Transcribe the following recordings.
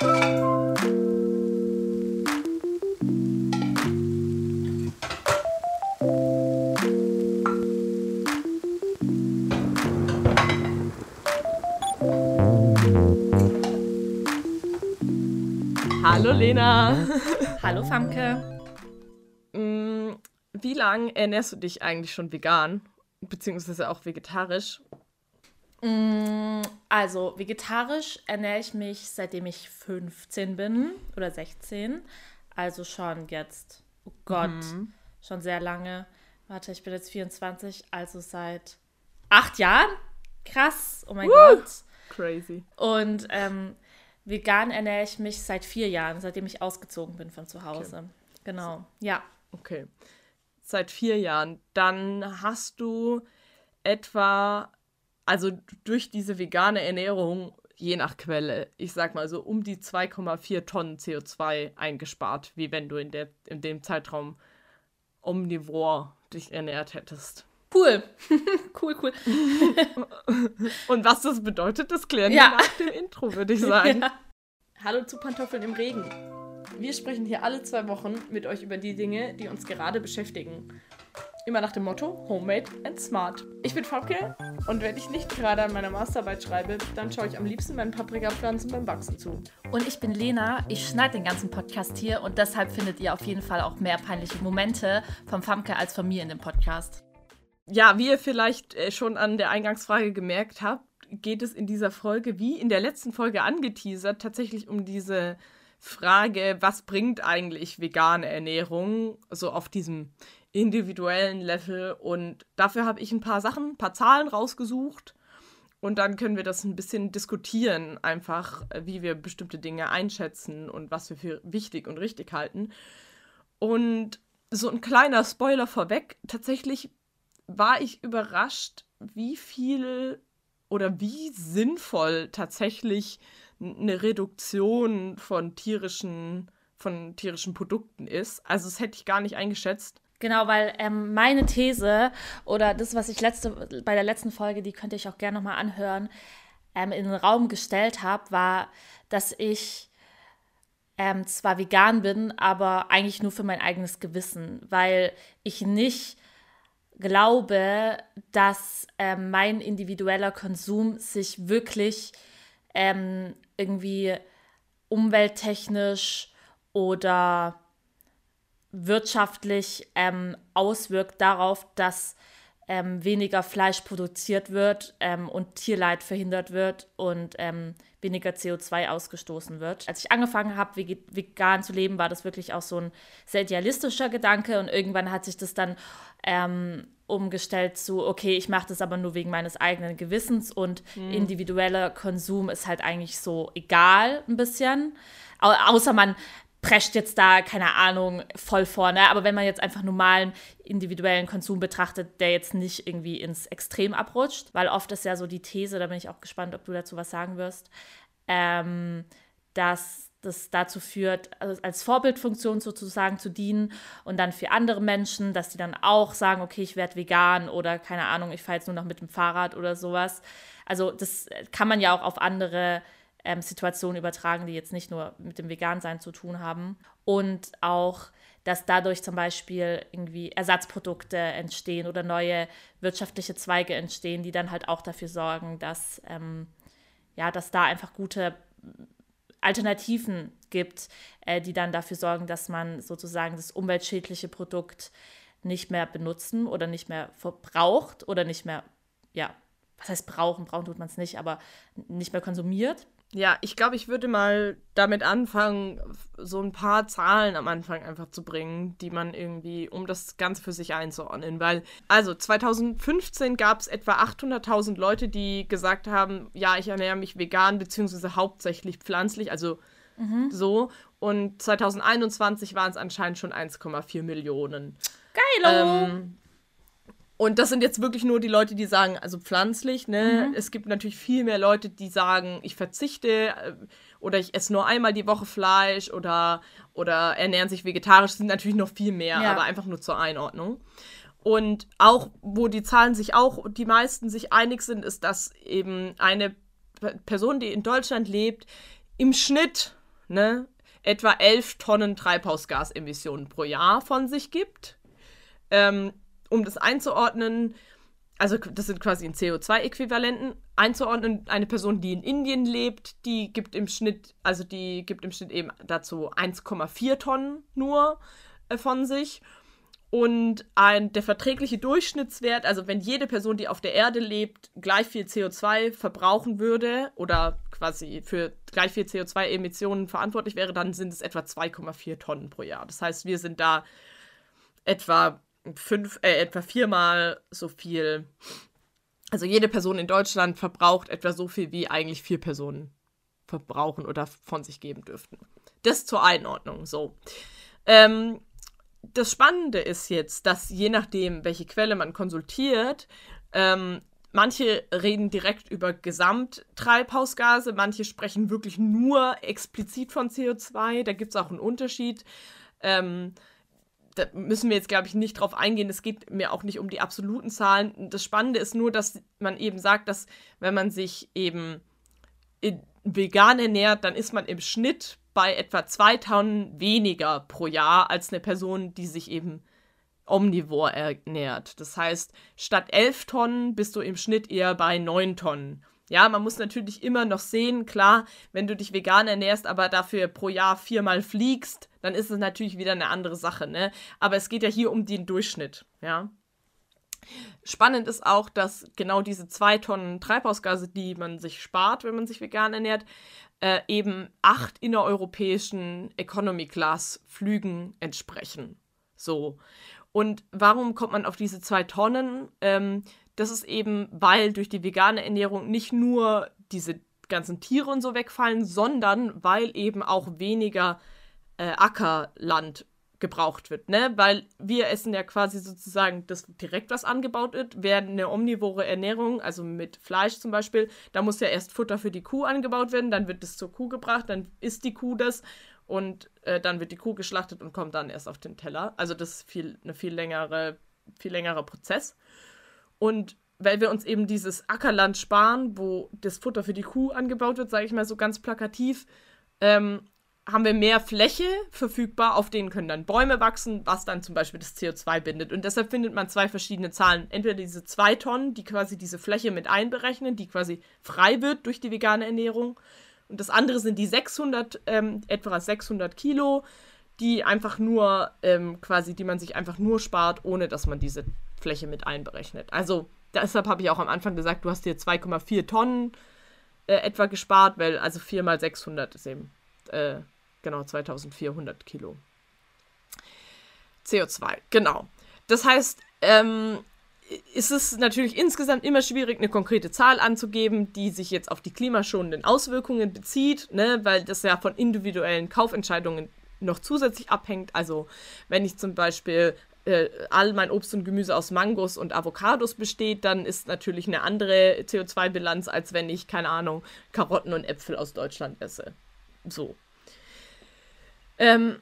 Hallo Lena. Hallo Famke. Mm, wie lange ernährst du dich eigentlich schon vegan? Beziehungsweise auch vegetarisch? Mm, also vegetarisch ernähre ich mich seitdem ich 15 bin oder 16. Also schon jetzt, oh Gott, mhm. schon sehr lange. Warte, ich bin jetzt 24, also seit acht Jahren. Krass, oh mein Woo! Gott. Crazy. Und ähm, vegan ernähre ich mich seit vier Jahren, seitdem ich ausgezogen bin von zu Hause. Okay. Genau, ja. Okay. Seit vier Jahren. Dann hast du etwa, also durch diese vegane Ernährung, je nach Quelle, ich sag mal so um die 2,4 Tonnen CO2 eingespart, wie wenn du in, der, in dem Zeitraum omnivor dich ernährt hättest. Cool. cool, cool. Und was das bedeutet, das klären ja. wir nach dem Intro, würde ich sagen. Ja. Hallo zu Pantoffeln im Regen. Wir sprechen hier alle zwei Wochen mit euch über die Dinge, die uns gerade beschäftigen. Immer nach dem Motto Homemade and Smart. Ich bin Famke und wenn ich nicht gerade an meiner Masterarbeit schreibe, dann schaue ich am liebsten meinen Paprikapflanzen beim Wachsen zu. Und ich bin Lena, ich schneide den ganzen Podcast hier und deshalb findet ihr auf jeden Fall auch mehr peinliche Momente vom Famke als von mir in dem Podcast. Ja, wie ihr vielleicht äh, schon an der Eingangsfrage gemerkt habt, geht es in dieser Folge, wie in der letzten Folge angeteasert, tatsächlich um diese Frage, was bringt eigentlich vegane Ernährung, so auf diesem individuellen Level. Und dafür habe ich ein paar Sachen, ein paar Zahlen rausgesucht. Und dann können wir das ein bisschen diskutieren, einfach, wie wir bestimmte Dinge einschätzen und was wir für wichtig und richtig halten. Und so ein kleiner Spoiler vorweg, tatsächlich war ich überrascht, wie viel oder wie sinnvoll tatsächlich eine Reduktion von tierischen, von tierischen Produkten ist. Also das hätte ich gar nicht eingeschätzt. Genau, weil ähm, meine These oder das, was ich letzte, bei der letzten Folge, die könnte ich auch gerne nochmal anhören, ähm, in den Raum gestellt habe, war, dass ich ähm, zwar vegan bin, aber eigentlich nur für mein eigenes Gewissen, weil ich nicht glaube, dass ähm, mein individueller Konsum sich wirklich ähm, irgendwie umwelttechnisch oder wirtschaftlich ähm, auswirkt darauf, dass ähm, weniger Fleisch produziert wird ähm, und Tierleid verhindert wird und ähm, weniger CO2 ausgestoßen wird. Als ich angefangen habe, vegan zu leben, war das wirklich auch so ein sehr idealistischer Gedanke und irgendwann hat sich das dann ähm, umgestellt zu, okay, ich mache das aber nur wegen meines eigenen Gewissens und mhm. individueller Konsum ist halt eigentlich so egal ein bisschen. Au außer man prescht jetzt da, keine Ahnung, voll vorne. Aber wenn man jetzt einfach normalen individuellen Konsum betrachtet, der jetzt nicht irgendwie ins Extrem abrutscht, weil oft ist ja so die These, da bin ich auch gespannt, ob du dazu was sagen wirst, ähm, dass das dazu führt, also als Vorbildfunktion sozusagen zu dienen und dann für andere Menschen, dass die dann auch sagen, okay, ich werde vegan oder keine Ahnung, ich fahre jetzt nur noch mit dem Fahrrad oder sowas. Also das kann man ja auch auf andere ähm, Situationen übertragen, die jetzt nicht nur mit dem Vegansein zu tun haben. Und auch, dass dadurch zum Beispiel irgendwie Ersatzprodukte entstehen oder neue wirtschaftliche Zweige entstehen, die dann halt auch dafür sorgen, dass, ähm, ja, dass da einfach gute Alternativen gibt, äh, die dann dafür sorgen, dass man sozusagen das umweltschädliche Produkt nicht mehr benutzen oder nicht mehr verbraucht oder nicht mehr, ja, was heißt brauchen? Brauchen tut man es nicht, aber nicht mehr konsumiert. Ja, ich glaube, ich würde mal damit anfangen, so ein paar Zahlen am Anfang einfach zu bringen, die man irgendwie, um das Ganze für sich einzuordnen. Weil, also 2015 gab es etwa 800.000 Leute, die gesagt haben, ja, ich ernähre mich vegan, beziehungsweise hauptsächlich pflanzlich, also mhm. so. Und 2021 waren es anscheinend schon 1,4 Millionen. Geil! Ähm, und das sind jetzt wirklich nur die Leute, die sagen, also pflanzlich, ne? Mhm. Es gibt natürlich viel mehr Leute, die sagen, ich verzichte äh, oder ich esse nur einmal die Woche Fleisch oder, oder ernähren sich vegetarisch, sind natürlich noch viel mehr, ja. aber einfach nur zur Einordnung. Und auch, wo die Zahlen sich auch, die meisten sich einig sind, ist, dass eben eine Person, die in Deutschland lebt, im Schnitt ne, etwa 11 Tonnen Treibhausgasemissionen pro Jahr von sich gibt. Ähm, um das einzuordnen, also das sind quasi in CO2-Äquivalenten, einzuordnen, eine Person, die in Indien lebt, die gibt im Schnitt, also die gibt im Schnitt eben dazu 1,4 Tonnen nur äh, von sich. Und ein, der verträgliche Durchschnittswert, also wenn jede Person, die auf der Erde lebt, gleich viel CO2 verbrauchen würde oder quasi für gleich viel CO2-Emissionen verantwortlich wäre, dann sind es etwa 2,4 Tonnen pro Jahr. Das heißt, wir sind da etwa fünf, äh, etwa viermal so viel. Also jede Person in Deutschland verbraucht etwa so viel, wie eigentlich vier Personen verbrauchen oder von sich geben dürften. Das zur Einordnung. So. Ähm, das Spannende ist jetzt, dass je nachdem, welche Quelle man konsultiert, ähm, manche reden direkt über Gesamttreibhausgase, manche sprechen wirklich nur explizit von CO2. Da gibt es auch einen Unterschied. Ähm, da müssen wir jetzt, glaube ich, nicht drauf eingehen. Es geht mir auch nicht um die absoluten Zahlen. Das Spannende ist nur, dass man eben sagt, dass wenn man sich eben vegan ernährt, dann ist man im Schnitt bei etwa zwei Tonnen weniger pro Jahr als eine Person, die sich eben omnivor ernährt. Das heißt, statt elf Tonnen bist du im Schnitt eher bei neun Tonnen. Ja, man muss natürlich immer noch sehen, klar, wenn du dich vegan ernährst, aber dafür pro Jahr viermal fliegst, dann ist es natürlich wieder eine andere Sache, ne? Aber es geht ja hier um den Durchschnitt, ja. Spannend ist auch, dass genau diese zwei Tonnen Treibhausgase, die man sich spart, wenn man sich vegan ernährt, äh, eben acht innereuropäischen Economy Class Flügen entsprechen. So. Und warum kommt man auf diese zwei Tonnen? Ähm, das ist eben, weil durch die vegane Ernährung nicht nur diese ganzen Tiere und so wegfallen, sondern weil eben auch weniger äh, Ackerland gebraucht wird, ne? Weil wir essen ja quasi sozusagen das direkt, was angebaut wird, während eine omnivore Ernährung, also mit Fleisch zum Beispiel, da muss ja erst Futter für die Kuh angebaut werden, dann wird es zur Kuh gebracht, dann isst die Kuh das und äh, dann wird die Kuh geschlachtet und kommt dann erst auf den Teller. Also das ist viel, eine viel längere, viel längerer Prozess. Und weil wir uns eben dieses Ackerland sparen, wo das Futter für die Kuh angebaut wird, sage ich mal so ganz plakativ, ähm, haben wir mehr Fläche verfügbar, auf denen können dann Bäume wachsen, was dann zum Beispiel das CO2 bindet. Und deshalb findet man zwei verschiedene Zahlen. Entweder diese zwei Tonnen, die quasi diese Fläche mit einberechnen, die quasi frei wird durch die vegane Ernährung. Und das andere sind die 600, ähm, etwa 600 Kilo, die einfach nur ähm, quasi, die man sich einfach nur spart, ohne dass man diese Fläche mit einberechnet. Also deshalb habe ich auch am Anfang gesagt, du hast dir 2,4 Tonnen äh, etwa gespart, weil also 4 mal 600 ist eben äh, genau 2400 Kilo. CO2, genau. Das heißt, ähm, ist es natürlich insgesamt immer schwierig, eine konkrete Zahl anzugeben, die sich jetzt auf die klimaschonenden Auswirkungen bezieht, ne, weil das ja von individuellen Kaufentscheidungen noch zusätzlich abhängt. Also wenn ich zum Beispiel äh, all mein Obst und Gemüse aus Mangos und Avocados besteht, dann ist natürlich eine andere CO2-Bilanz, als wenn ich, keine Ahnung, Karotten und Äpfel aus Deutschland esse. So. Ähm,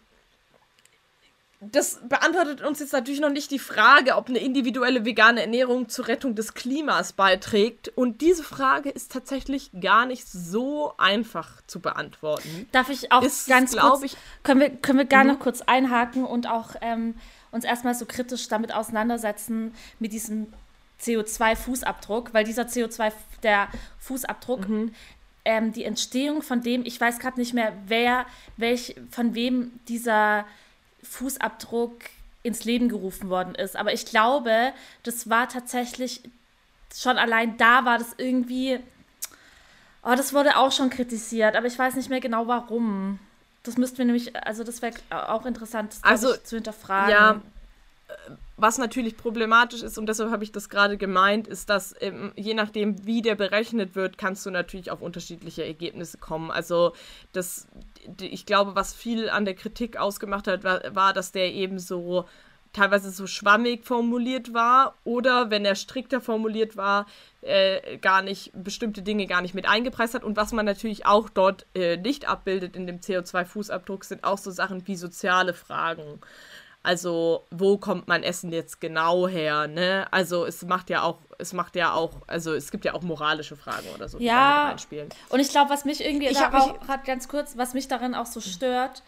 das beantwortet uns jetzt natürlich noch nicht die Frage, ob eine individuelle vegane Ernährung zur Rettung des Klimas beiträgt. Und diese Frage ist tatsächlich gar nicht so einfach zu beantworten. Darf ich auch ist, ganz kurz, ich, können wir, können wir gar mhm. noch kurz einhaken und auch ähm, uns erstmal so kritisch damit auseinandersetzen, mit diesem CO2-Fußabdruck, weil dieser CO2, der Fußabdruck, mhm ähm, die Entstehung von dem, ich weiß gerade nicht mehr, wer, welch, von wem dieser Fußabdruck ins Leben gerufen worden ist. Aber ich glaube, das war tatsächlich schon allein da war das irgendwie. Oh, das wurde auch schon kritisiert, aber ich weiß nicht mehr genau warum. Das müssten wir nämlich, also das wäre auch interessant, das also, zu hinterfragen. Ja, was natürlich problematisch ist, und deshalb habe ich das gerade gemeint, ist, dass ähm, je nachdem, wie der berechnet wird, kannst du natürlich auf unterschiedliche Ergebnisse kommen. Also das, ich glaube, was viel an der Kritik ausgemacht hat, war, war dass der eben so teilweise so schwammig formuliert war oder wenn er strikter formuliert war, äh, gar nicht bestimmte Dinge gar nicht mit eingepreist hat. Und was man natürlich auch dort äh, nicht abbildet in dem CO2-Fußabdruck, sind auch so Sachen wie soziale Fragen. Also, wo kommt mein Essen jetzt genau her? Ne? Also, es macht ja auch es macht ja auch, also es gibt ja auch moralische Fragen oder so, die ja, reinspielen. Und ich glaube, was mich irgendwie, ich da auch gerade ganz kurz, was mich darin auch so stört,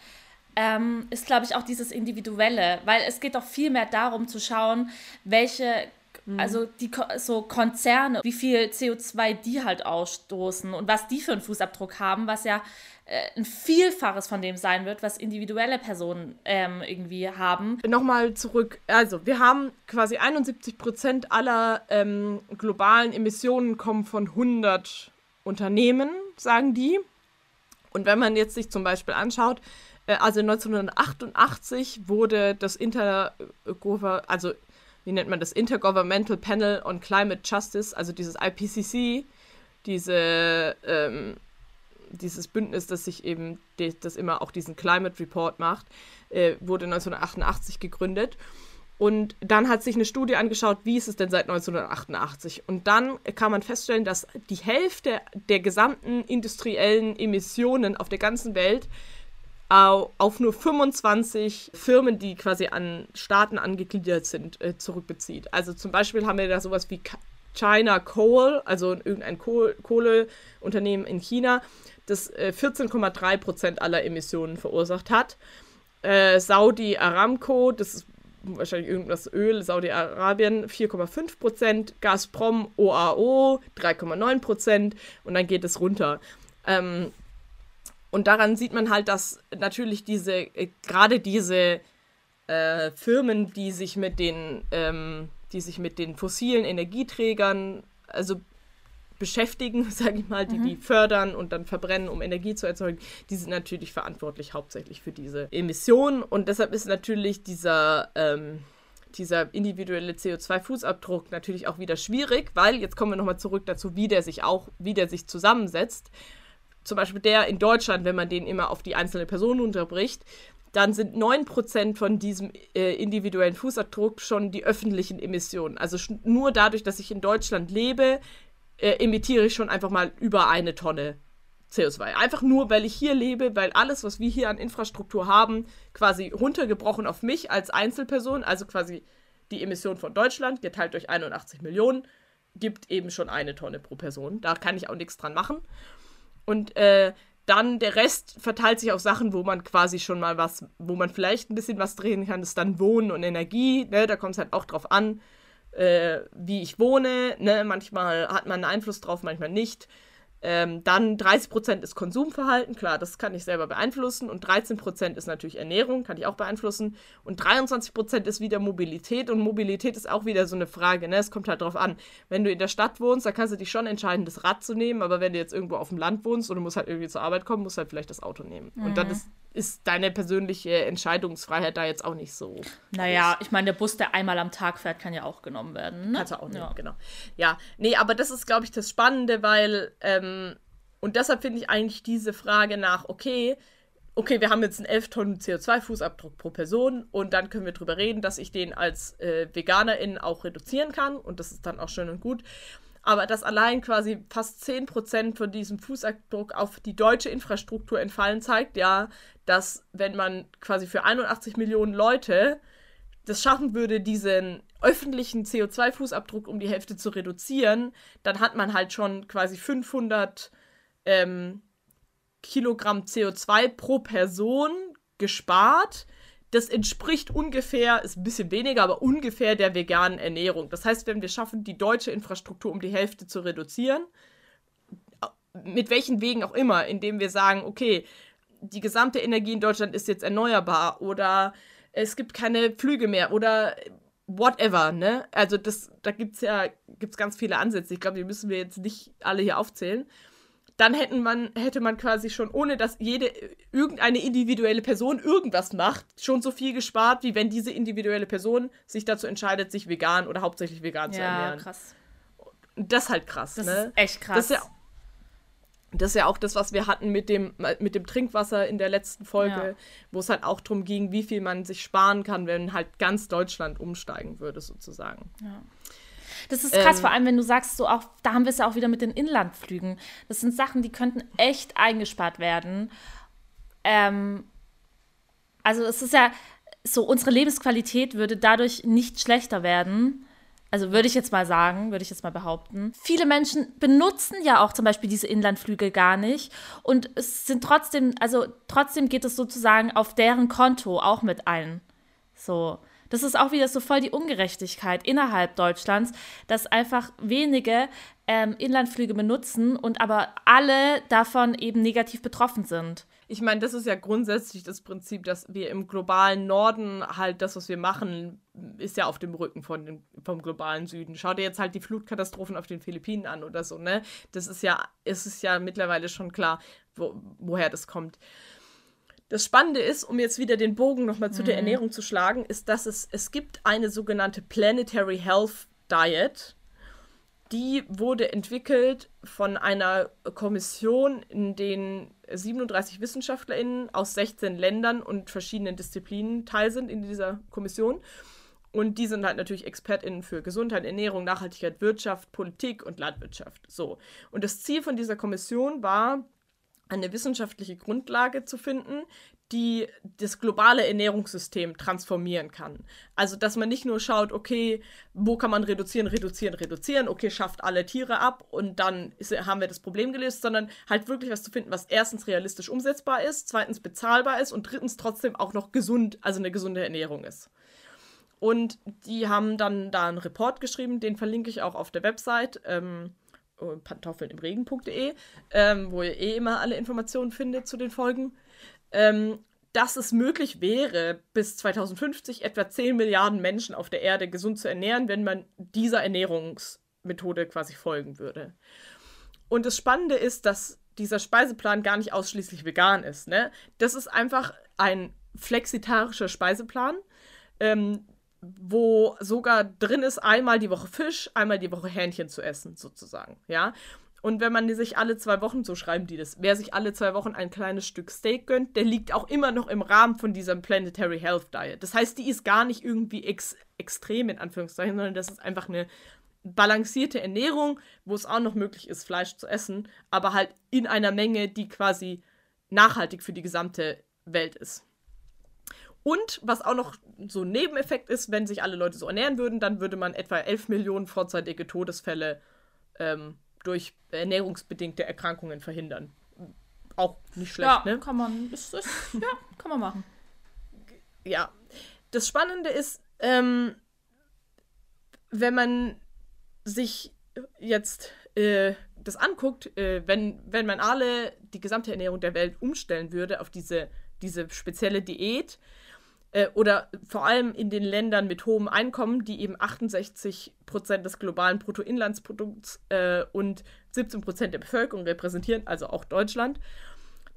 ähm, ist, glaube ich, auch dieses Individuelle, weil es geht doch viel mehr darum zu schauen, welche Mhm. Also die so Konzerne, wie viel CO2 die halt ausstoßen und was die für einen Fußabdruck haben, was ja äh, ein Vielfaches von dem sein wird, was individuelle Personen ähm, irgendwie haben. Nochmal zurück. Also wir haben quasi 71 Prozent aller ähm, globalen Emissionen kommen von 100 Unternehmen, sagen die. Und wenn man jetzt sich zum Beispiel anschaut, also 1988 wurde das Inter, also wie nennt man das, Intergovernmental Panel on Climate Justice, also dieses IPCC, diese, ähm, dieses Bündnis, das sich eben, das immer auch diesen Climate Report macht, äh, wurde 1988 gegründet. Und dann hat sich eine Studie angeschaut, wie ist es denn seit 1988? Und dann kann man feststellen, dass die Hälfte der gesamten industriellen Emissionen auf der ganzen Welt auf nur 25 Firmen, die quasi an Staaten angegliedert sind, äh, zurückbezieht. Also zum Beispiel haben wir da sowas wie China Coal, also irgendein Kohl Kohleunternehmen in China, das äh, 14,3 Prozent aller Emissionen verursacht hat. Äh, Saudi Aramco, das ist wahrscheinlich irgendwas Öl, Saudi-Arabien 4,5 Prozent, Gazprom OAO 3,9 Prozent und dann geht es runter. Ähm, und daran sieht man halt, dass natürlich diese, äh, gerade diese äh, Firmen, die sich mit den, ähm, die sich mit den fossilen Energieträgern, also beschäftigen, sage ich mal, die mhm. die fördern und dann verbrennen, um Energie zu erzeugen, die sind natürlich verantwortlich hauptsächlich für diese Emissionen. Und deshalb ist natürlich dieser, ähm, dieser individuelle CO2-Fußabdruck natürlich auch wieder schwierig, weil jetzt kommen wir nochmal zurück dazu, wie der sich auch, wie der sich zusammensetzt zum Beispiel der in Deutschland, wenn man den immer auf die einzelne Person unterbricht, dann sind 9% von diesem äh, individuellen Fußabdruck schon die öffentlichen Emissionen. Also nur dadurch, dass ich in Deutschland lebe, äh, emittiere ich schon einfach mal über eine Tonne CO2. Einfach nur, weil ich hier lebe, weil alles, was wir hier an Infrastruktur haben, quasi runtergebrochen auf mich als Einzelperson, also quasi die Emission von Deutschland geteilt durch 81 Millionen, gibt eben schon eine Tonne pro Person. Da kann ich auch nichts dran machen. Und äh, dann der Rest verteilt sich auf Sachen, wo man quasi schon mal was, wo man vielleicht ein bisschen was drehen kann, das ist dann Wohnen und Energie. Ne? Da kommt es halt auch drauf an, äh, wie ich wohne. Ne? Manchmal hat man einen Einfluss drauf, manchmal nicht. Ähm, dann 30% ist Konsumverhalten, klar, das kann ich selber beeinflussen. Und 13% ist natürlich Ernährung, kann ich auch beeinflussen. Und 23% ist wieder Mobilität. Und Mobilität ist auch wieder so eine Frage, ne? Es kommt halt drauf an. Wenn du in der Stadt wohnst, dann kannst du dich schon entscheiden, das Rad zu nehmen. Aber wenn du jetzt irgendwo auf dem Land wohnst und du musst halt irgendwie zur Arbeit kommen, musst du halt vielleicht das Auto nehmen. Mhm. Und dann ist ist deine persönliche Entscheidungsfreiheit da jetzt auch nicht so. Naja, ich meine, der Bus, der einmal am Tag fährt, kann ja auch genommen werden. Ne? Kannst du auch nehmen, ja. genau. Ja, nee, aber das ist, glaube ich, das Spannende, weil, ähm, und deshalb finde ich eigentlich diese Frage nach, okay, okay, wir haben jetzt einen 11 Tonnen CO2-Fußabdruck pro Person und dann können wir darüber reden, dass ich den als äh, Veganerin auch reduzieren kann und das ist dann auch schön und gut aber dass allein quasi fast 10% von diesem Fußabdruck auf die deutsche Infrastruktur entfallen, zeigt ja, dass wenn man quasi für 81 Millionen Leute das schaffen würde, diesen öffentlichen CO2-Fußabdruck um die Hälfte zu reduzieren, dann hat man halt schon quasi 500 ähm, Kilogramm CO2 pro Person gespart das entspricht ungefähr, ist ein bisschen weniger, aber ungefähr der veganen Ernährung. Das heißt, wenn wir schaffen, die deutsche Infrastruktur um die Hälfte zu reduzieren, mit welchen Wegen auch immer, indem wir sagen, okay, die gesamte Energie in Deutschland ist jetzt erneuerbar oder es gibt keine Flüge mehr oder whatever, ne? Also das, da gibt es ja gibt's ganz viele Ansätze. Ich glaube, die müssen wir jetzt nicht alle hier aufzählen dann hätten man, hätte man quasi schon, ohne dass jede, irgendeine individuelle Person irgendwas macht, schon so viel gespart, wie wenn diese individuelle Person sich dazu entscheidet, sich vegan oder hauptsächlich vegan ja, zu ernähren. Ja, krass. Das ist halt krass, das ne? ist echt krass. Das ist, ja, das ist ja auch das, was wir hatten mit dem, mit dem Trinkwasser in der letzten Folge, ja. wo es halt auch darum ging, wie viel man sich sparen kann, wenn halt ganz Deutschland umsteigen würde, sozusagen. Ja. Das ist krass, ähm, vor allem wenn du sagst, so auch, da haben wir es ja auch wieder mit den Inlandflügen. Das sind Sachen, die könnten echt eingespart werden. Ähm, also es ist ja so, unsere Lebensqualität würde dadurch nicht schlechter werden. Also würde ich jetzt mal sagen, würde ich jetzt mal behaupten. Viele Menschen benutzen ja auch zum Beispiel diese Inlandflüge gar nicht. Und es sind trotzdem, also trotzdem geht es sozusagen auf deren Konto auch mit ein. So. Das ist auch wieder so voll die Ungerechtigkeit innerhalb Deutschlands, dass einfach wenige ähm, Inlandflüge benutzen und aber alle davon eben negativ betroffen sind. Ich meine, das ist ja grundsätzlich das Prinzip, dass wir im globalen Norden halt das, was wir machen, ist ja auf dem Rücken von dem, vom globalen Süden. Schau dir jetzt halt die Flutkatastrophen auf den Philippinen an oder so, ne? Das ist ja, es ist ja mittlerweile schon klar, wo, woher das kommt. Das Spannende ist, um jetzt wieder den Bogen nochmal zu mhm. der Ernährung zu schlagen, ist, dass es, es gibt eine sogenannte Planetary Health Diet. Die wurde entwickelt von einer Kommission, in den 37 WissenschaftlerInnen aus 16 Ländern und verschiedenen Disziplinen teil sind in dieser Kommission. Und die sind halt natürlich ExpertInnen für Gesundheit, Ernährung, Nachhaltigkeit, Wirtschaft, Politik und Landwirtschaft. So. Und das Ziel von dieser Kommission war, eine wissenschaftliche Grundlage zu finden, die das globale Ernährungssystem transformieren kann. Also, dass man nicht nur schaut, okay, wo kann man reduzieren, reduzieren, reduzieren, okay, schafft alle Tiere ab und dann ist, haben wir das Problem gelöst, sondern halt wirklich was zu finden, was erstens realistisch umsetzbar ist, zweitens bezahlbar ist und drittens trotzdem auch noch gesund, also eine gesunde Ernährung ist. Und die haben dann da einen Report geschrieben, den verlinke ich auch auf der Website. Ähm, äh, Pantoffeln im Regen.de, ähm, wo ihr eh immer alle Informationen findet zu den Folgen, ähm, dass es möglich wäre, bis 2050 etwa 10 Milliarden Menschen auf der Erde gesund zu ernähren, wenn man dieser Ernährungsmethode quasi folgen würde. Und das Spannende ist, dass dieser Speiseplan gar nicht ausschließlich vegan ist. Ne? Das ist einfach ein flexitarischer Speiseplan, ähm, wo sogar drin ist, einmal die Woche Fisch, einmal die Woche Hähnchen zu essen, sozusagen, ja. Und wenn man sich alle zwei Wochen, so schreiben die das, wer sich alle zwei Wochen ein kleines Stück Steak gönnt, der liegt auch immer noch im Rahmen von diesem Planetary Health Diet. Das heißt, die ist gar nicht irgendwie ex extrem in Anführungszeichen, sondern das ist einfach eine balancierte Ernährung, wo es auch noch möglich ist, Fleisch zu essen, aber halt in einer Menge, die quasi nachhaltig für die gesamte Welt ist. Und was auch noch so ein Nebeneffekt ist, wenn sich alle Leute so ernähren würden, dann würde man etwa 11 Millionen vorzeitige Todesfälle ähm, durch ernährungsbedingte Erkrankungen verhindern. Auch nicht schlecht, ja, ne? Kann man, ist, ist, ja, kann man machen. Ja. Das Spannende ist, ähm, wenn man sich jetzt äh, das anguckt, äh, wenn, wenn man alle die gesamte Ernährung der Welt umstellen würde auf diese, diese spezielle Diät, äh, oder vor allem in den Ländern mit hohem Einkommen, die eben 68 Prozent des globalen Bruttoinlandsprodukts äh, und 17 Prozent der Bevölkerung repräsentieren, also auch Deutschland,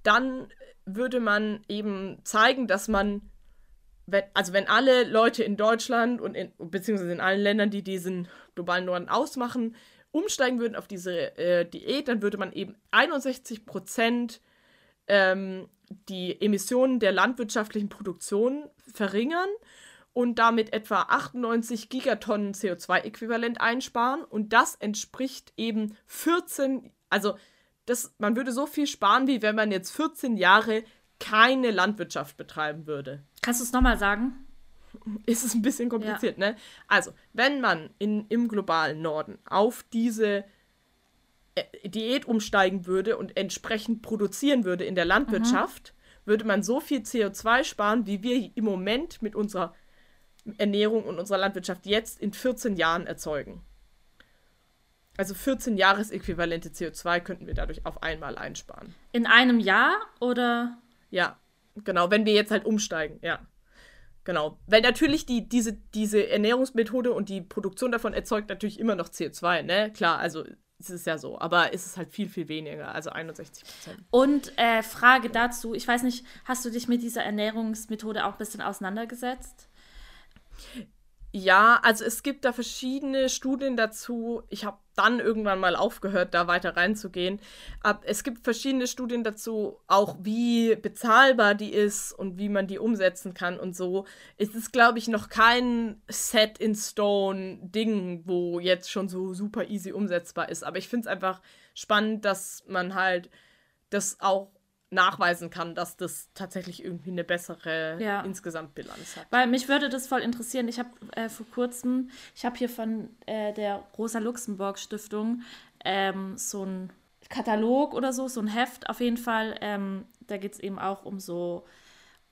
dann würde man eben zeigen, dass man, wenn, also wenn alle Leute in Deutschland und in, beziehungsweise in allen Ländern, die diesen globalen Norden ausmachen, umsteigen würden auf diese äh, Diät, dann würde man eben 61 Prozent ähm, die Emissionen der landwirtschaftlichen Produktion verringern und damit etwa 98 Gigatonnen CO2-Äquivalent einsparen. Und das entspricht eben 14, also das, man würde so viel sparen, wie wenn man jetzt 14 Jahre keine Landwirtschaft betreiben würde. Kannst du es nochmal sagen? Ist es ein bisschen kompliziert, ja. ne? Also, wenn man in, im globalen Norden auf diese Diät umsteigen würde und entsprechend produzieren würde in der Landwirtschaft, mhm. würde man so viel CO2 sparen, wie wir im Moment mit unserer Ernährung und unserer Landwirtschaft jetzt in 14 Jahren erzeugen. Also 14 Jahresäquivalente CO2 könnten wir dadurch auf einmal einsparen. In einem Jahr oder? Ja, genau, wenn wir jetzt halt umsteigen, ja. Genau. Weil natürlich die, diese, diese Ernährungsmethode und die Produktion davon erzeugt natürlich immer noch CO2, ne? Klar, also es ist ja so, aber es ist halt viel, viel weniger, also 61 Prozent. Und äh, Frage dazu, ich weiß nicht, hast du dich mit dieser Ernährungsmethode auch ein bisschen auseinandergesetzt? Ja, also es gibt da verschiedene Studien dazu. Ich habe dann irgendwann mal aufgehört, da weiter reinzugehen. Aber es gibt verschiedene Studien dazu, auch wie bezahlbar die ist und wie man die umsetzen kann und so. Es ist, glaube ich, noch kein Set in Stone Ding, wo jetzt schon so super easy umsetzbar ist. Aber ich finde es einfach spannend, dass man halt das auch nachweisen kann, dass das tatsächlich irgendwie eine bessere Ja. Insgesamtbilanz hat. Weil mich würde das voll interessieren. Ich habe äh, vor kurzem, ich habe hier von äh, der Rosa Luxemburg Stiftung ähm, so ein Katalog oder so, so ein Heft auf jeden Fall. Ähm, da geht es eben auch um so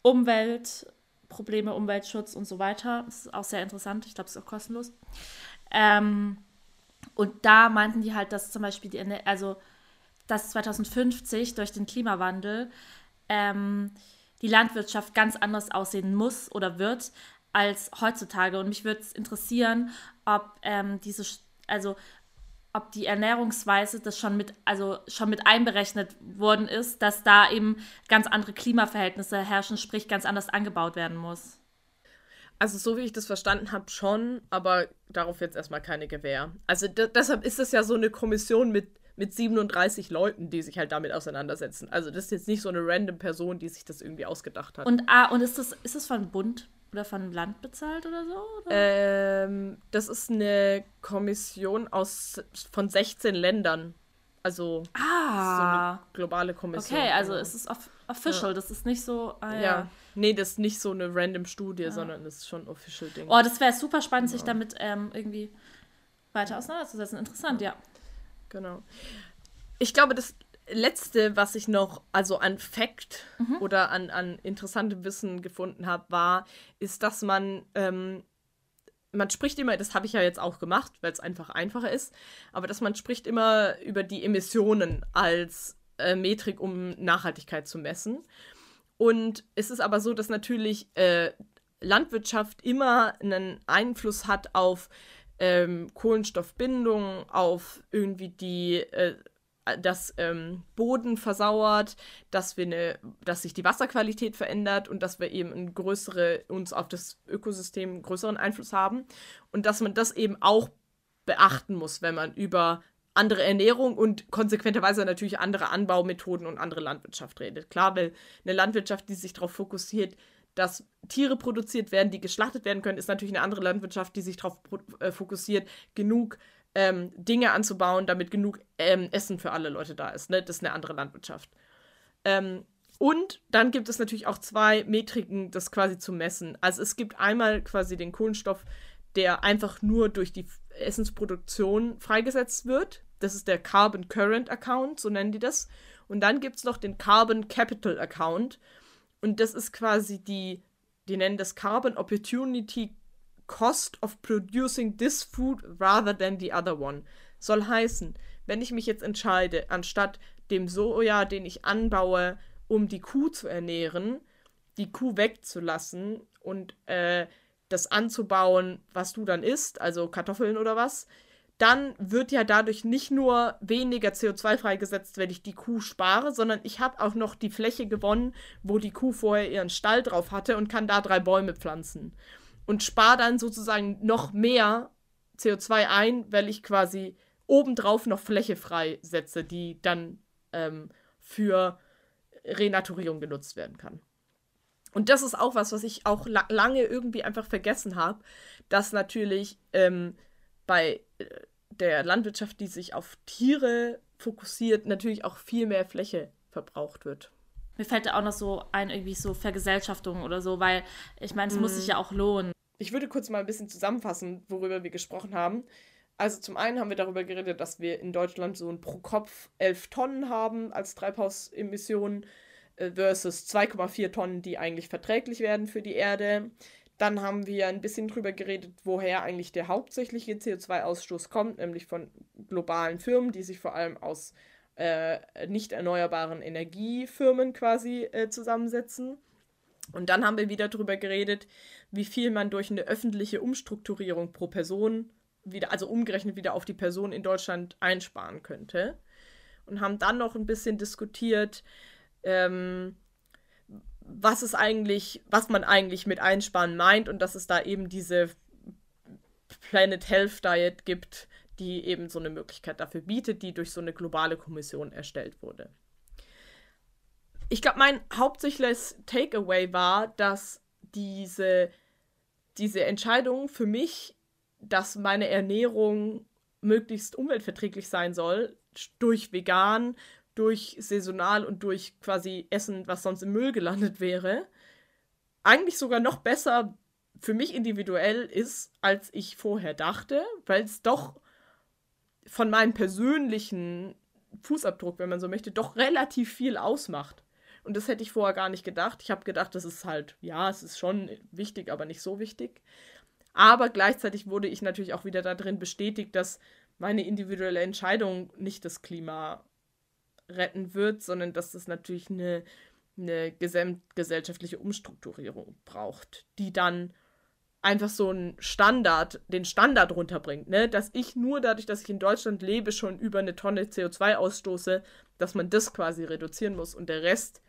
Umweltprobleme, Umweltschutz und so weiter. Das ist auch sehr interessant. Ich glaube, es ist auch kostenlos. Ähm, und da meinten die halt, dass zum Beispiel die, also dass 2050 durch den Klimawandel ähm, die Landwirtschaft ganz anders aussehen muss oder wird als heutzutage. Und mich würde es interessieren, ob ähm, diese, also ob die Ernährungsweise das schon mit, also schon mit einberechnet worden ist, dass da eben ganz andere Klimaverhältnisse herrschen, sprich ganz anders angebaut werden muss. Also so wie ich das verstanden habe, schon, aber darauf jetzt erstmal keine Gewähr. Also de deshalb ist es ja so eine Kommission mit, mit 37 Leuten, die sich halt damit auseinandersetzen. Also das ist jetzt nicht so eine random Person, die sich das irgendwie ausgedacht hat. Und, ah, und ist das, ist das von Bund oder von Land bezahlt oder so? Oder? ähm, das ist eine Kommission aus von 16 Ländern. Also so ah, eine globale Kommission. okay, also genau. es ist off official, das ist nicht so, ah, ja. ja. Nee, das ist nicht so eine random Studie, sondern das ist schon ein official Ding. Oh, das wäre super spannend, sich damit ähm, irgendwie weiter auseinanderzusetzen. Interessant, ja. Genau. Ich glaube, das letzte, was ich noch, also an Fact oder an, an interessantem Wissen gefunden habe, war, ist, dass man, ähm, man spricht immer, das habe ich ja jetzt auch gemacht, weil es einfach einfacher ist, aber dass man spricht immer über die Emissionen als äh, Metrik, um Nachhaltigkeit zu messen. Und es ist aber so, dass natürlich äh, Landwirtschaft immer einen Einfluss hat auf ähm, Kohlenstoffbindung, auf irgendwie die, äh, dass ähm, Boden versauert, dass wir eine, dass sich die Wasserqualität verändert und dass wir eben ein größere, uns auf das Ökosystem größeren Einfluss haben und dass man das eben auch beachten muss, wenn man über andere Ernährung und konsequenterweise natürlich andere Anbaumethoden und andere Landwirtschaft redet. Klar, weil eine Landwirtschaft, die sich darauf fokussiert, dass Tiere produziert werden, die geschlachtet werden können, ist natürlich eine andere Landwirtschaft, die sich darauf äh, fokussiert, genug ähm, Dinge anzubauen, damit genug ähm, Essen für alle Leute da ist. Ne? Das ist eine andere Landwirtschaft. Ähm, und dann gibt es natürlich auch zwei Metriken, das quasi zu messen. Also es gibt einmal quasi den Kohlenstoff, der einfach nur durch die Essensproduktion freigesetzt wird. Das ist der Carbon Current Account, so nennen die das. Und dann gibt es noch den Carbon Capital Account. Und das ist quasi die, die nennen das Carbon Opportunity Cost of Producing this food rather than the other one. Soll heißen, wenn ich mich jetzt entscheide, anstatt dem Soja, den ich anbaue, um die Kuh zu ernähren, die Kuh wegzulassen und äh, das anzubauen, was du dann isst, also Kartoffeln oder was, dann wird ja dadurch nicht nur weniger CO2 freigesetzt, wenn ich die Kuh spare, sondern ich habe auch noch die Fläche gewonnen, wo die Kuh vorher ihren Stall drauf hatte und kann da drei Bäume pflanzen. Und spare dann sozusagen noch mehr CO2 ein, weil ich quasi obendrauf noch Fläche freisetze, die dann ähm, für Renaturierung genutzt werden kann. Und das ist auch was, was ich auch la lange irgendwie einfach vergessen habe, dass natürlich ähm, bei äh, der Landwirtschaft, die sich auf Tiere fokussiert, natürlich auch viel mehr Fläche verbraucht wird. Mir fällt da auch noch so ein, irgendwie so Vergesellschaftung oder so, weil ich meine, es muss sich ja auch lohnen. Ich würde kurz mal ein bisschen zusammenfassen, worüber wir gesprochen haben. Also zum einen haben wir darüber geredet, dass wir in Deutschland so ein pro Kopf 11 Tonnen haben als Treibhausemissionen äh, versus 2,4 Tonnen, die eigentlich verträglich werden für die Erde. Dann haben wir ein bisschen drüber geredet, woher eigentlich der hauptsächliche CO2-Ausstoß kommt, nämlich von globalen Firmen, die sich vor allem aus äh, nicht erneuerbaren Energiefirmen quasi äh, zusammensetzen. Und dann haben wir wieder darüber geredet, wie viel man durch eine öffentliche Umstrukturierung pro Person wieder, also umgerechnet wieder auf die Person in Deutschland einsparen könnte. Und haben dann noch ein bisschen diskutiert, ähm, was es eigentlich, was man eigentlich mit Einsparen meint und dass es da eben diese Planet Health Diet gibt, die eben so eine Möglichkeit dafür bietet, die durch so eine globale Kommission erstellt wurde. Ich glaube, mein hauptsächliches Takeaway war, dass diese, diese Entscheidung für mich, dass meine Ernährung möglichst umweltverträglich sein soll, durch vegan, durch saisonal und durch quasi Essen, was sonst im Müll gelandet wäre, eigentlich sogar noch besser für mich individuell ist, als ich vorher dachte, weil es doch von meinem persönlichen Fußabdruck, wenn man so möchte, doch relativ viel ausmacht. Und das hätte ich vorher gar nicht gedacht. Ich habe gedacht, das ist halt, ja, es ist schon wichtig, aber nicht so wichtig. Aber gleichzeitig wurde ich natürlich auch wieder darin bestätigt, dass meine individuelle Entscheidung nicht das Klima retten wird, sondern dass das natürlich eine, eine gesellschaftliche Umstrukturierung braucht, die dann einfach so einen Standard, den Standard runterbringt, ne? Dass ich nur dadurch, dass ich in Deutschland lebe, schon über eine Tonne CO2 ausstoße, dass man das quasi reduzieren muss und der Rest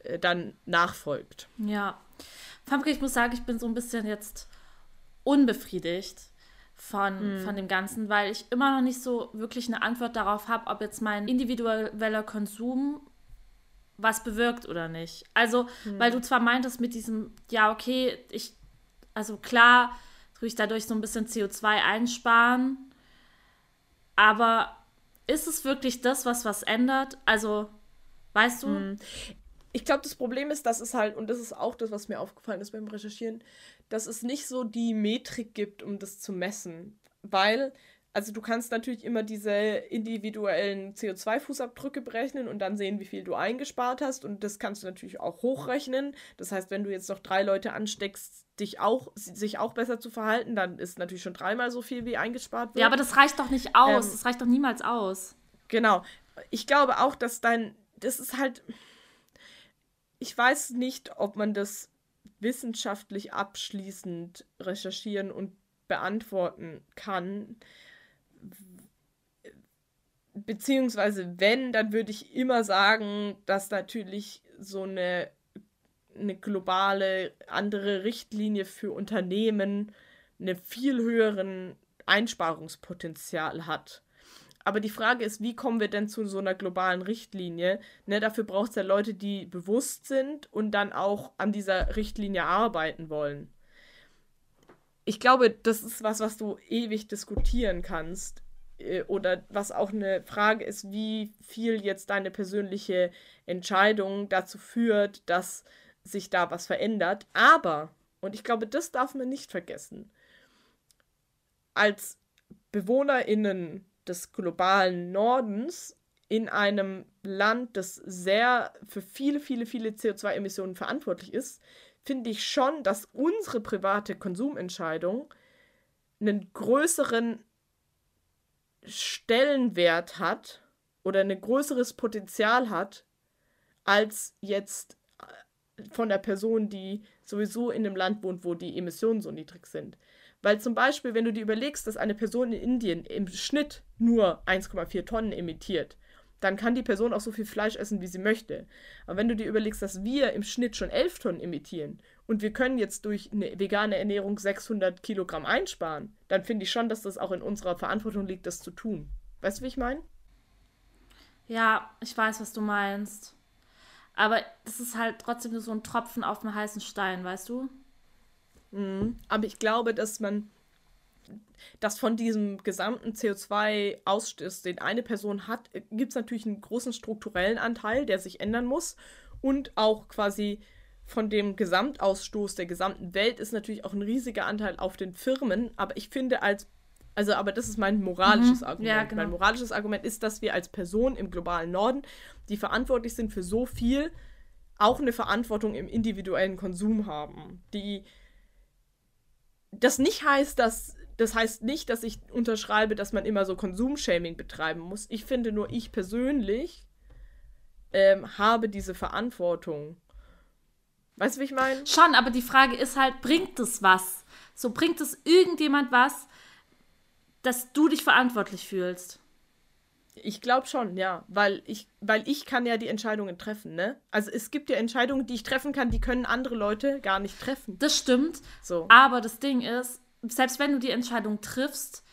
äh, dann nachfolgt. Ja. Famke, ich muss sagen, ich bin so ein bisschen jetzt unbefriedigt von, mhm. von dem Ganzen, weil ich immer noch nicht so wirklich eine Antwort darauf habe, ob jetzt mein individueller Konsum was bewirkt oder nicht. Also, mhm. weil du zwar meintest mit diesem, ja, okay, ich, also klar, tue ich dadurch so ein bisschen CO2 einsparen, aber ist es wirklich das, was was ändert? Also, weißt du? Mhm ich glaube, das Problem ist, dass es halt, und das ist auch das, was mir aufgefallen ist beim Recherchieren, dass es nicht so die Metrik gibt, um das zu messen. Weil, also du kannst natürlich immer diese individuellen CO2-Fußabdrücke berechnen und dann sehen, wie viel du eingespart hast. Und das kannst du natürlich auch hochrechnen. Das heißt, wenn du jetzt noch drei Leute ansteckst, dich auch, sich auch besser zu verhalten, dann ist natürlich schon dreimal so viel, wie eingespart wird. Ja, aber das reicht doch nicht aus. Ähm, das reicht doch niemals aus. Genau. Ich glaube auch, dass dein, das ist halt ich weiß nicht, ob man das wissenschaftlich abschließend recherchieren und beantworten kann. Beziehungsweise, wenn, dann würde ich immer sagen, dass natürlich so eine, eine globale andere Richtlinie für Unternehmen einen viel höheren Einsparungspotenzial hat. Aber die Frage ist, wie kommen wir denn zu so einer globalen Richtlinie? Ne, dafür braucht es ja Leute, die bewusst sind und dann auch an dieser Richtlinie arbeiten wollen. Ich glaube, das ist was, was du ewig diskutieren kannst. Äh, oder was auch eine Frage ist, wie viel jetzt deine persönliche Entscheidung dazu führt, dass sich da was verändert. Aber, und ich glaube, das darf man nicht vergessen, als BewohnerInnen des globalen Nordens in einem Land, das sehr für viele, viele, viele CO2-Emissionen verantwortlich ist, finde ich schon, dass unsere private Konsumentscheidung einen größeren Stellenwert hat oder ein größeres Potenzial hat, als jetzt äh, von der Person, die sowieso in einem Land wohnt, wo die Emissionen so niedrig sind. Weil zum Beispiel, wenn du dir überlegst, dass eine Person in Indien im Schnitt nur 1,4 Tonnen emittiert, dann kann die Person auch so viel Fleisch essen, wie sie möchte. Aber wenn du dir überlegst, dass wir im Schnitt schon 11 Tonnen emittieren und wir können jetzt durch eine vegane Ernährung 600 Kilogramm einsparen, dann finde ich schon, dass das auch in unserer Verantwortung liegt, das zu tun. Weißt du, wie ich meine? Ja, ich weiß, was du meinst. Aber das ist halt trotzdem nur so ein Tropfen auf einem heißen Stein, weißt du? Mhm. Aber ich glaube, dass man dass von diesem gesamten CO2-Ausstoß, den eine Person hat, gibt es natürlich einen großen strukturellen Anteil, der sich ändern muss. Und auch quasi von dem Gesamtausstoß der gesamten Welt ist natürlich auch ein riesiger Anteil auf den Firmen. Aber ich finde als, also aber das ist mein moralisches mhm. Argument. Ja, genau. Mein moralisches Argument ist, dass wir als Person im globalen Norden, die verantwortlich sind für so viel, auch eine Verantwortung im individuellen Konsum haben. Die das nicht heißt, dass das heißt nicht, dass ich unterschreibe, dass man immer so Konsumshaming betreiben muss. Ich finde nur, ich persönlich ähm, habe diese Verantwortung. Weißt du, wie ich meine? Schon, aber die Frage ist halt, bringt es was? So bringt es irgendjemand was, dass du dich verantwortlich fühlst? Ich glaube schon, ja, weil ich, weil ich kann ja die Entscheidungen treffen, ne? Also es gibt ja Entscheidungen, die ich treffen kann, die können andere Leute gar nicht treffen. Das stimmt. So. Aber das Ding ist, selbst wenn du die Entscheidung triffst,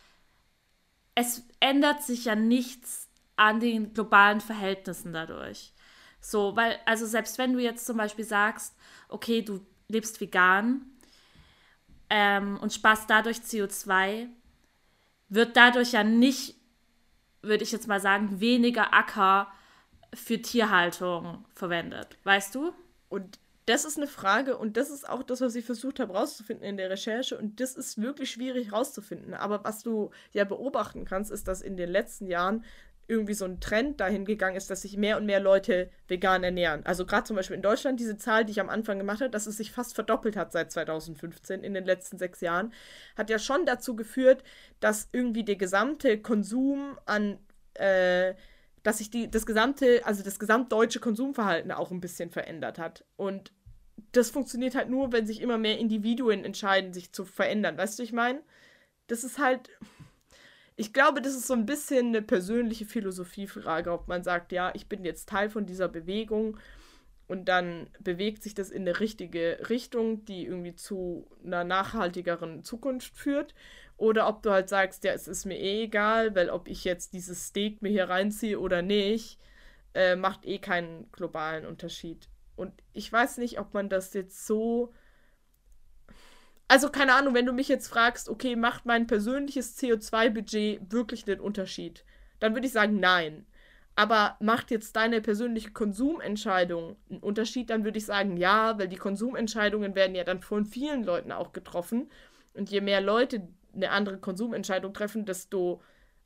es ändert sich ja nichts an den globalen Verhältnissen dadurch. So, weil, also selbst wenn du jetzt zum Beispiel sagst, okay, du lebst vegan ähm, und sparst dadurch CO2, wird dadurch ja nicht würde ich jetzt mal sagen, weniger Acker für Tierhaltung verwendet. Weißt du? Und das ist eine Frage und das ist auch das, was ich versucht habe rauszufinden in der Recherche und das ist wirklich schwierig rauszufinden. Aber was du ja beobachten kannst, ist, dass in den letzten Jahren irgendwie so ein Trend dahin gegangen ist, dass sich mehr und mehr Leute vegan ernähren. Also gerade zum Beispiel in Deutschland, diese Zahl, die ich am Anfang gemacht habe, dass es sich fast verdoppelt hat seit 2015 in den letzten sechs Jahren, hat ja schon dazu geführt, dass irgendwie der gesamte Konsum an äh, dass sich die, das gesamte, also das gesamtdeutsche Konsumverhalten auch ein bisschen verändert hat. Und das funktioniert halt nur, wenn sich immer mehr Individuen entscheiden, sich zu verändern. Weißt du, ich meine? Das ist halt. Ich glaube, das ist so ein bisschen eine persönliche Philosophiefrage, ob man sagt, ja, ich bin jetzt Teil von dieser Bewegung und dann bewegt sich das in eine richtige Richtung, die irgendwie zu einer nachhaltigeren Zukunft führt. Oder ob du halt sagst, ja, es ist mir eh egal, weil ob ich jetzt dieses Steak mir hier reinziehe oder nicht, äh, macht eh keinen globalen Unterschied. Und ich weiß nicht, ob man das jetzt so. Also keine Ahnung, wenn du mich jetzt fragst, okay, macht mein persönliches CO2-Budget wirklich den Unterschied? Dann würde ich sagen, nein. Aber macht jetzt deine persönliche Konsumentscheidung einen Unterschied? Dann würde ich sagen, ja, weil die Konsumentscheidungen werden ja dann von vielen Leuten auch getroffen. Und je mehr Leute eine andere Konsumentscheidung treffen, desto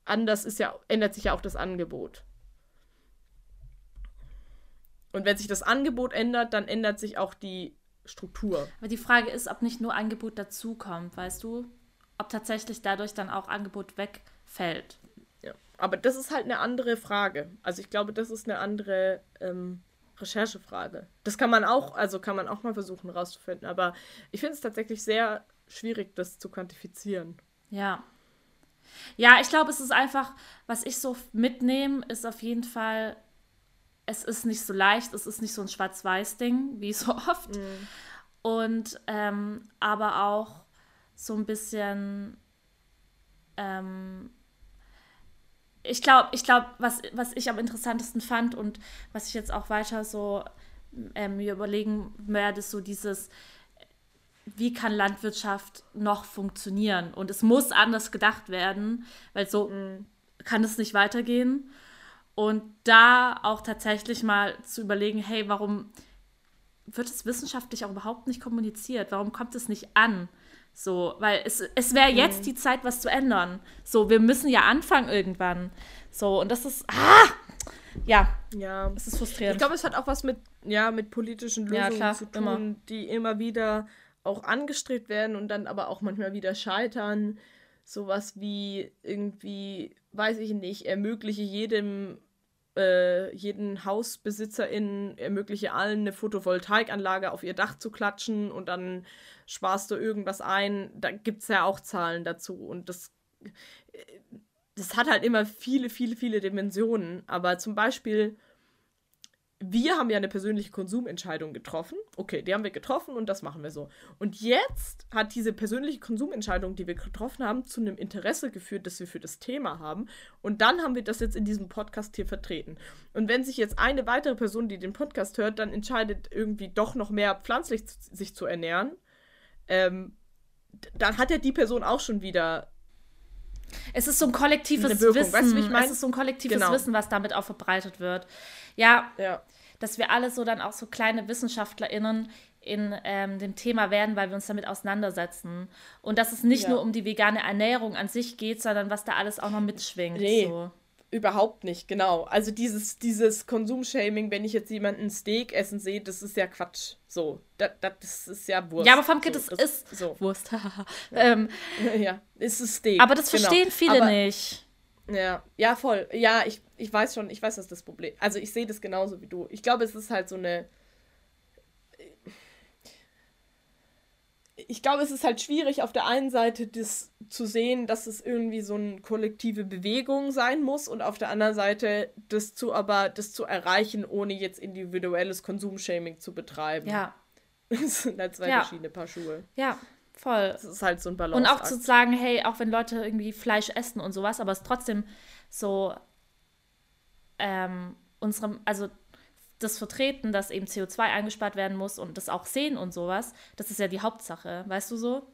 anders ist ja, ändert sich ja auch das Angebot. Und wenn sich das Angebot ändert, dann ändert sich auch die Struktur. Aber die Frage ist, ob nicht nur Angebot dazukommt, weißt du? Ob tatsächlich dadurch dann auch Angebot wegfällt. Ja, aber das ist halt eine andere Frage. Also ich glaube, das ist eine andere ähm, Recherchefrage. Das kann man auch, also kann man auch mal versuchen rauszufinden. Aber ich finde es tatsächlich sehr schwierig, das zu quantifizieren. Ja. Ja, ich glaube, es ist einfach, was ich so mitnehme, ist auf jeden Fall es ist nicht so leicht, es ist nicht so ein Schwarz-Weiß-Ding, wie so oft. Mhm. Und ähm, aber auch so ein bisschen, ähm, ich glaube, ich glaube, was, was ich am interessantesten fand und was ich jetzt auch weiter so äh, mir überlegen werde, ist so dieses, wie kann Landwirtschaft noch funktionieren? Und es muss anders gedacht werden, weil so mhm. kann es nicht weitergehen. Und da auch tatsächlich mal zu überlegen, hey, warum wird es wissenschaftlich auch überhaupt nicht kommuniziert? Warum kommt es nicht an? So, weil es, es wäre jetzt mhm. die Zeit, was zu ändern. So, wir müssen ja anfangen irgendwann. So, und das ist, ah, ja, ja. es ist frustrierend. Ich glaube, es hat auch was mit, ja, mit politischen Lösungen ja, klar, zu tun, immer. die immer wieder auch angestrebt werden und dann aber auch manchmal wieder scheitern. Sowas wie irgendwie, weiß ich nicht, ermögliche jedem äh, jeden HausbesitzerInnen ermögliche allen eine Photovoltaikanlage auf ihr Dach zu klatschen und dann sparst du irgendwas ein. Da gibt es ja auch Zahlen dazu. Und das, äh, das hat halt immer viele, viele, viele Dimensionen. Aber zum Beispiel wir haben ja eine persönliche Konsumentscheidung getroffen. Okay, die haben wir getroffen und das machen wir so. Und jetzt hat diese persönliche Konsumentscheidung, die wir getroffen haben, zu einem Interesse geführt, das wir für das Thema haben. Und dann haben wir das jetzt in diesem Podcast hier vertreten. Und wenn sich jetzt eine weitere Person, die den Podcast hört, dann entscheidet, irgendwie doch noch mehr pflanzlich sich zu ernähren, ähm, dann hat ja die Person auch schon wieder es ist so ein kollektives Wissen. Weißt du, ich mein? Es ist so ein kollektives genau. Wissen, was damit auch verbreitet wird. Ja, ja, dass wir alle so dann auch so kleine WissenschaftlerInnen in ähm, dem Thema werden, weil wir uns damit auseinandersetzen. Und dass es nicht ja. nur um die vegane Ernährung an sich geht, sondern was da alles auch noch mitschwingt. Nee. So. Überhaupt nicht, genau. Also dieses, dieses Konsumshaming, wenn ich jetzt jemanden Steak essen sehe, das ist ja Quatsch. So, das, das ist ja Wurst. Ja, aber Famke, so, das, das, ist so. Wurst. ja. ähm, ja, ist es Steak. Aber das genau. verstehen viele aber, nicht. Ja, ja, voll. Ja, ich, ich weiß schon, ich weiß, ist das Problem. Also ich sehe das genauso wie du. Ich glaube, es ist halt so eine ich glaube, es ist halt schwierig, auf der einen Seite das zu sehen, dass es irgendwie so eine kollektive Bewegung sein muss und auf der anderen Seite das zu aber das zu erreichen, ohne jetzt individuelles Konsumshaming zu betreiben. Ja. Das sind halt zwei ja. verschiedene Paar Schuhe. Ja, voll. Das ist halt so ein Balance. Und auch zu sagen, hey, auch wenn Leute irgendwie Fleisch essen und sowas, aber es trotzdem so ähm, unserem, also das vertreten, dass eben CO2 eingespart werden muss und das auch sehen und sowas, das ist ja die Hauptsache, weißt du so?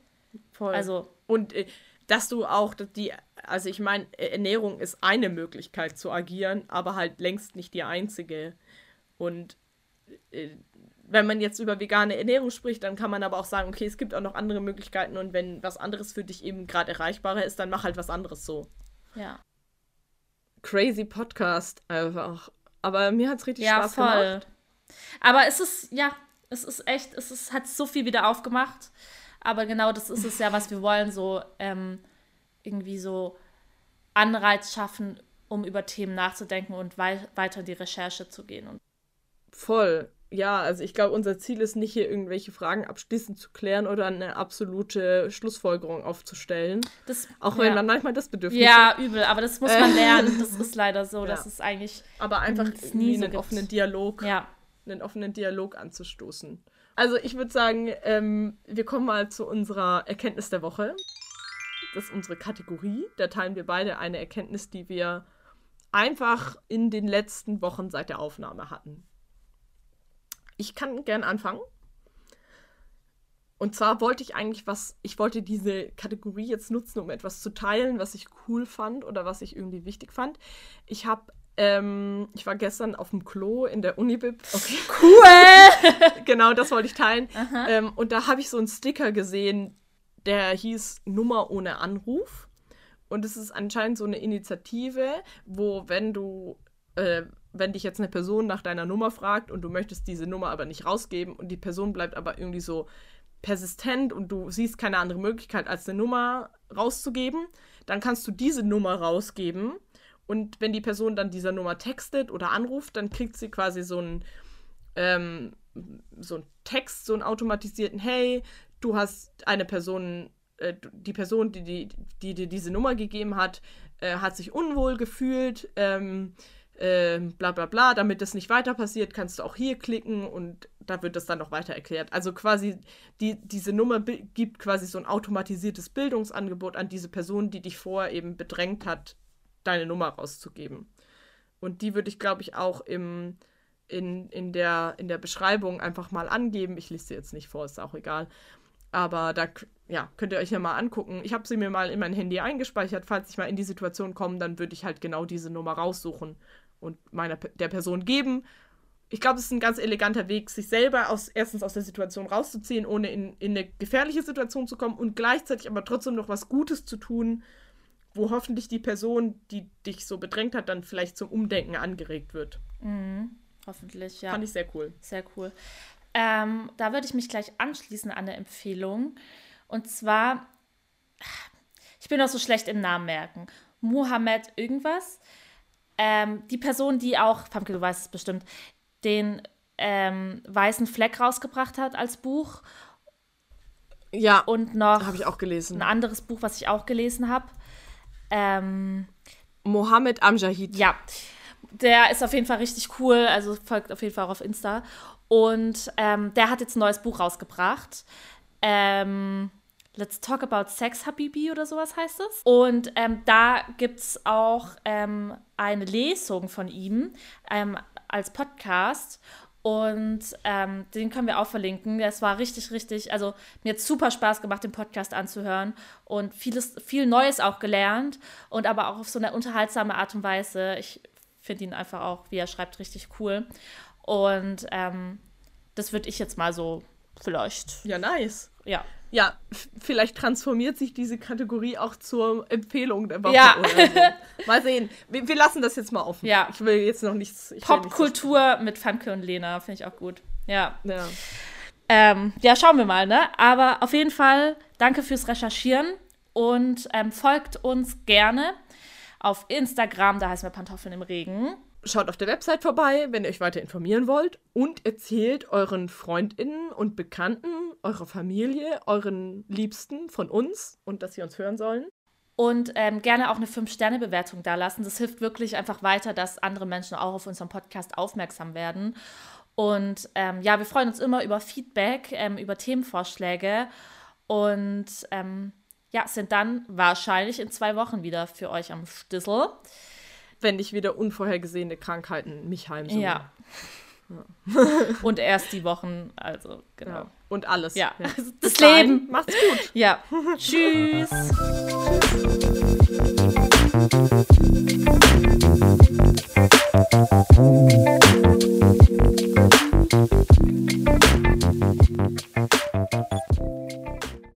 Voll. Also. Und äh, dass du auch die, also ich meine, Ernährung ist eine Möglichkeit zu agieren, aber halt längst nicht die einzige. Und äh, wenn man jetzt über vegane Ernährung spricht, dann kann man aber auch sagen, okay, es gibt auch noch andere Möglichkeiten und wenn was anderes für dich eben gerade erreichbarer ist, dann mach halt was anderes so. Ja. Crazy Podcast einfach. Aber mir hat es richtig ja, Spaß voll. gemacht. Aber es ist, ja, es ist echt, es ist, hat so viel wieder aufgemacht. Aber genau das ist es ja, was wir wollen, so ähm, irgendwie so Anreiz schaffen, um über Themen nachzudenken und wei weiter in die Recherche zu gehen. Voll. Ja, also ich glaube, unser Ziel ist nicht hier irgendwelche Fragen abschließend zu klären oder eine absolute Schlussfolgerung aufzustellen. Das, auch wenn ja. man manchmal das Bedürfnis ja, hat. Ja, übel, aber das muss man lernen. Das ist leider so. Ja. Das ist eigentlich. Aber einfach nie einen so offenen Dialog. Ja. Einen offenen Dialog anzustoßen. Also ich würde sagen, ähm, wir kommen mal zu unserer Erkenntnis der Woche. Das ist unsere Kategorie. Da teilen wir beide eine Erkenntnis, die wir einfach in den letzten Wochen seit der Aufnahme hatten. Ich kann gern anfangen. Und zwar wollte ich eigentlich was, ich wollte diese Kategorie jetzt nutzen, um etwas zu teilen, was ich cool fand oder was ich irgendwie wichtig fand. Ich habe ähm, ich war gestern auf dem Klo in der Unibib. Okay. Cool! genau, das wollte ich teilen. Ähm, und da habe ich so einen Sticker gesehen, der hieß Nummer ohne Anruf. Und es ist anscheinend so eine Initiative, wo, wenn du, äh, wenn dich jetzt eine Person nach deiner Nummer fragt und du möchtest diese Nummer aber nicht rausgeben und die Person bleibt aber irgendwie so persistent und du siehst keine andere Möglichkeit, als eine Nummer rauszugeben, dann kannst du diese Nummer rausgeben und wenn die Person dann dieser Nummer textet oder anruft, dann kriegt sie quasi so einen, ähm, so einen Text, so einen automatisierten, hey, du hast eine Person, äh, die Person, die dir die, die, diese Nummer gegeben hat, äh, hat sich unwohl gefühlt, ähm, äh, bla bla bla, damit das nicht weiter passiert, kannst du auch hier klicken und da wird das dann noch weiter erklärt. Also quasi, die, diese Nummer gibt quasi so ein automatisiertes Bildungsangebot an diese Person, die dich vorher eben bedrängt hat, deine Nummer rauszugeben. Und die würde ich, glaube ich, auch im, in, in, der, in der Beschreibung einfach mal angeben. Ich lese sie jetzt nicht vor, ist auch egal. Aber da ja, könnt ihr euch ja mal angucken. Ich habe sie mir mal in mein Handy eingespeichert. Falls ich mal in die Situation komme, dann würde ich halt genau diese Nummer raussuchen und meiner der Person geben. Ich glaube, es ist ein ganz eleganter Weg, sich selber aus, erstens aus der Situation rauszuziehen, ohne in, in eine gefährliche Situation zu kommen und gleichzeitig aber trotzdem noch was Gutes zu tun wo hoffentlich die Person, die dich so bedrängt hat, dann vielleicht zum Umdenken angeregt wird. Mhm, hoffentlich, ja. Fand ich sehr cool. Sehr cool. Ähm, da würde ich mich gleich anschließen an der Empfehlung. Und zwar, ich bin auch so schlecht im Namen merken. Mohammed irgendwas. Ähm, die Person, die auch, Famke, du weißt es bestimmt, den ähm, weißen Fleck rausgebracht hat als Buch. Ja. Und noch habe ich auch gelesen. Ein anderes Buch, was ich auch gelesen habe. Ähm, Mohammed Amjahid. Ja, der ist auf jeden Fall richtig cool, also folgt auf jeden Fall auch auf Insta. Und ähm, der hat jetzt ein neues Buch rausgebracht. Ähm, Let's Talk About Sex Habibi oder sowas heißt es. Und ähm, da gibt es auch ähm, eine Lesung von ihm ähm, als Podcast. Und ähm, den können wir auch verlinken. Es war richtig, richtig, also mir hat super Spaß gemacht, den Podcast anzuhören und vieles, viel Neues auch gelernt und aber auch auf so eine unterhaltsame Art und Weise. Ich finde ihn einfach auch, wie er schreibt, richtig cool. Und ähm, das würde ich jetzt mal so vielleicht. Ja, nice. Ja ja, vielleicht transformiert sich diese Kategorie auch zur Empfehlung der Woche. Ja. So. Mal sehen. Wir, wir, lassen das jetzt mal offen. Ja. Ich will jetzt noch nichts. Popkultur mit Famke und Lena, finde ich auch gut. Ja. Ja. Ähm, ja, schauen wir mal, ne? Aber auf jeden Fall danke fürs Recherchieren und ähm, folgt uns gerne auf Instagram, da heißen wir Pantoffeln im Regen. Schaut auf der Website vorbei, wenn ihr euch weiter informieren wollt und erzählt euren Freundinnen und Bekannten, eurer Familie, euren Liebsten von uns und dass sie uns hören sollen. Und ähm, gerne auch eine 5-Sterne-Bewertung da lassen. Das hilft wirklich einfach weiter, dass andere Menschen auch auf unseren Podcast aufmerksam werden. Und ähm, ja, wir freuen uns immer über Feedback, ähm, über Themenvorschläge und ähm, ja, sind dann wahrscheinlich in zwei Wochen wieder für euch am Stissel wenn nicht wieder unvorhergesehene Krankheiten mich heimsuchen. Ja. ja. Und erst die Wochen, also genau. Ja. Und alles. Ja, also das, das Leben. Macht's gut. Ja. Tschüss.